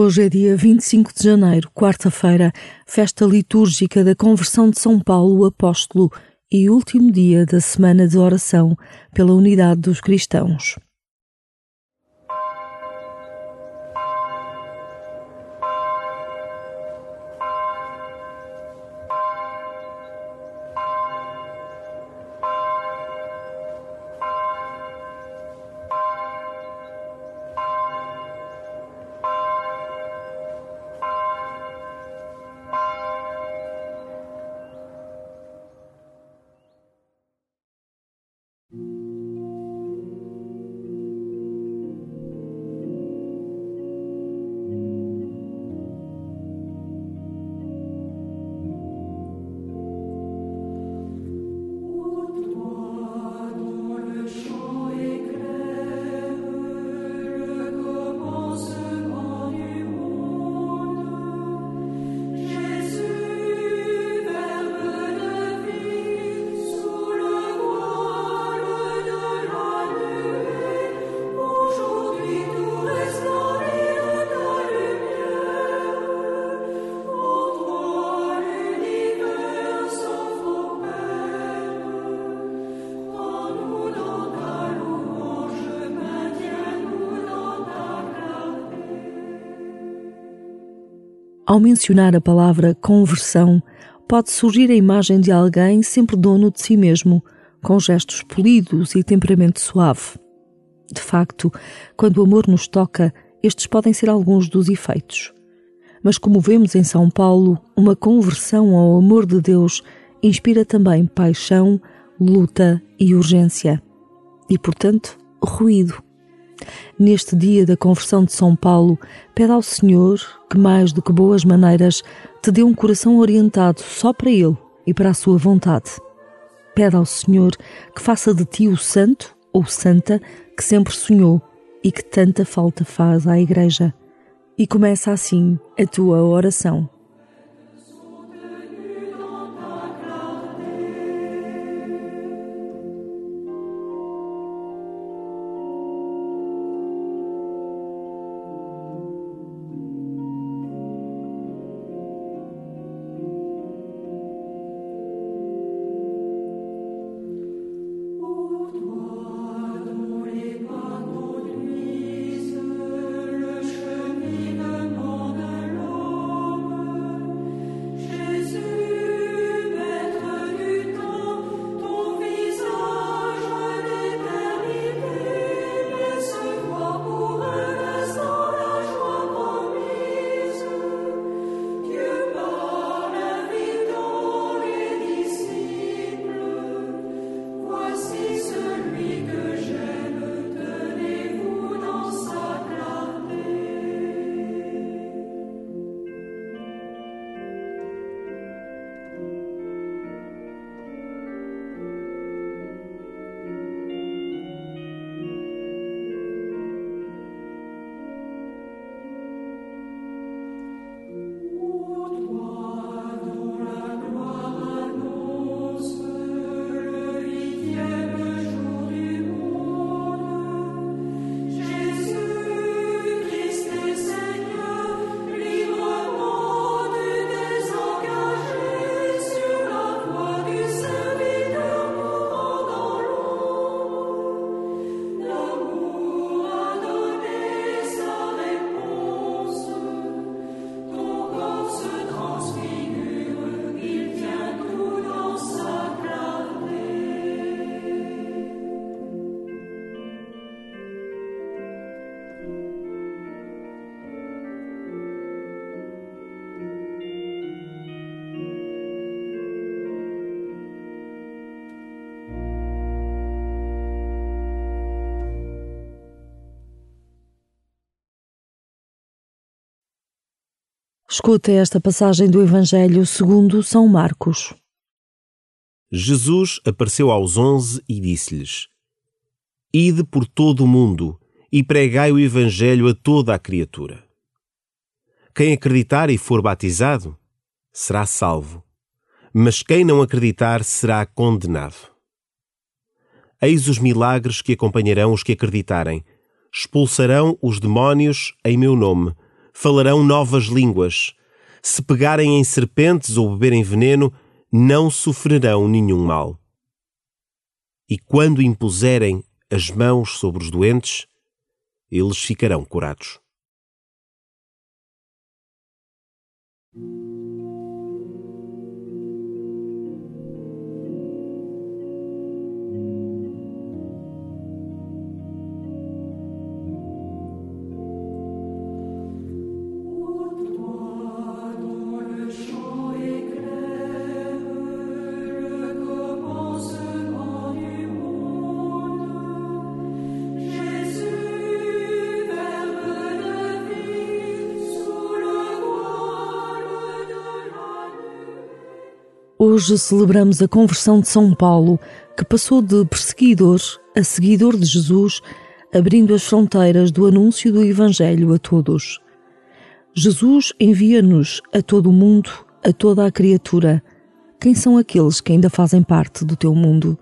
Hoje é dia 25 de janeiro, quarta-feira, festa litúrgica da conversão de São Paulo Apóstolo e último dia da semana de oração pela unidade dos cristãos. Ao mencionar a palavra conversão, pode surgir a imagem de alguém sempre dono de si mesmo, com gestos polidos e temperamento suave. De facto, quando o amor nos toca, estes podem ser alguns dos efeitos. Mas como vemos em São Paulo, uma conversão ao amor de Deus inspira também paixão, luta e urgência. E, portanto, ruído neste dia da conversão de São Paulo, pede ao Senhor que, mais do que boas maneiras, te dê um coração orientado só para Ele e para a sua vontade. Pede ao Senhor que faça de ti o santo ou santa que sempre sonhou e que tanta falta faz à Igreja. E começa assim a tua oração. Escuta esta passagem do Evangelho segundo São Marcos. Jesus apareceu aos onze e disse-lhes: Ide por todo o mundo e pregai o Evangelho a toda a criatura. Quem acreditar e for batizado será salvo, mas quem não acreditar será condenado. Eis os milagres que acompanharão os que acreditarem: expulsarão os demónios em meu nome falarão novas línguas. Se pegarem em serpentes ou beberem veneno, não sofrerão nenhum mal. E quando impuserem as mãos sobre os doentes, eles ficarão curados. Hoje celebramos a conversão de São Paulo, que passou de perseguidor a seguidor de Jesus, abrindo as fronteiras do anúncio do Evangelho a todos. Jesus envia-nos a todo o mundo, a toda a criatura. Quem são aqueles que ainda fazem parte do teu mundo?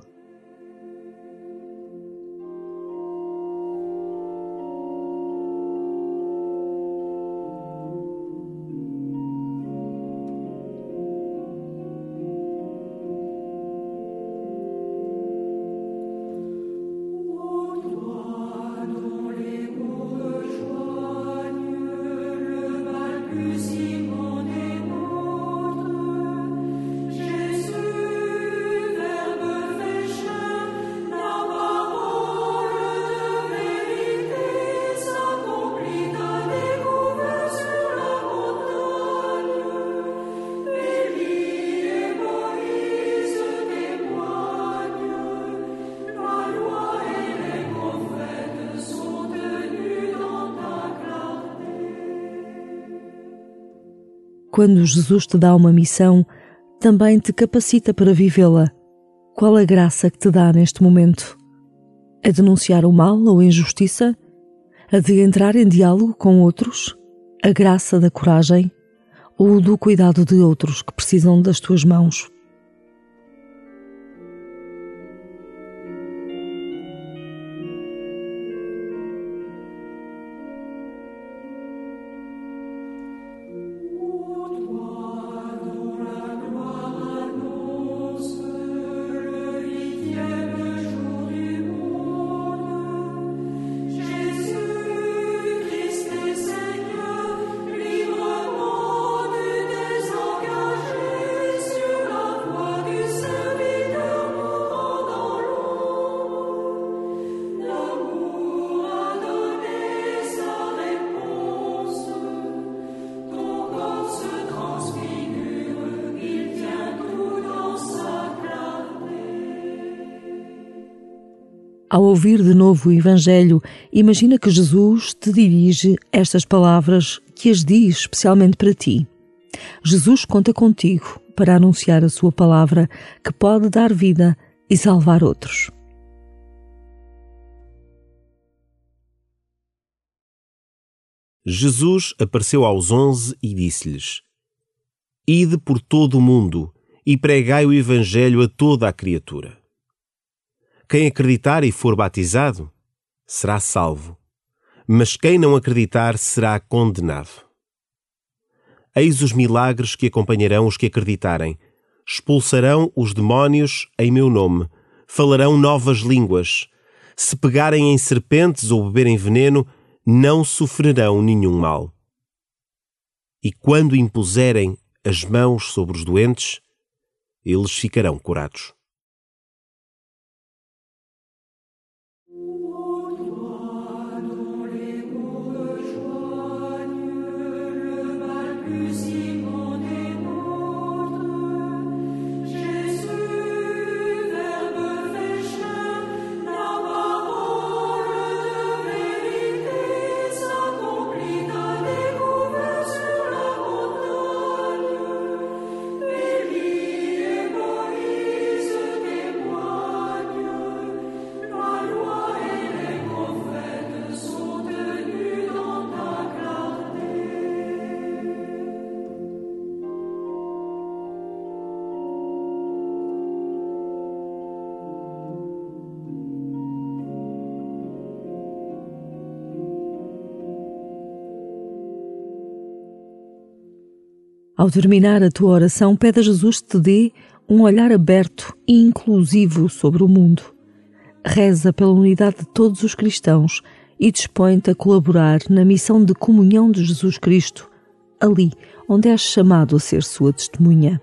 Quando Jesus te dá uma missão, também te capacita para vivê-la. Qual a graça que te dá neste momento? A denunciar o mal ou a injustiça? A de entrar em diálogo com outros? A graça da coragem? Ou do cuidado de outros que precisam das tuas mãos? Ao ouvir de novo o Evangelho, imagina que Jesus te dirige estas palavras que as diz especialmente para ti. Jesus conta contigo para anunciar a sua palavra que pode dar vida e salvar outros. Jesus apareceu aos onze e disse-lhes: Ide por todo o mundo e pregai o Evangelho a toda a criatura. Quem acreditar e for batizado será salvo, mas quem não acreditar será condenado. Eis os milagres que acompanharão os que acreditarem. Expulsarão os demónios em meu nome, falarão novas línguas. Se pegarem em serpentes ou beberem veneno, não sofrerão nenhum mal. E quando impuserem as mãos sobre os doentes, eles ficarão curados. Ao terminar a tua oração, pede a Jesus que te dê um olhar aberto e inclusivo sobre o mundo. Reza pela unidade de todos os cristãos e dispõe-te a colaborar na missão de comunhão de Jesus Cristo, ali onde és chamado a ser sua testemunha.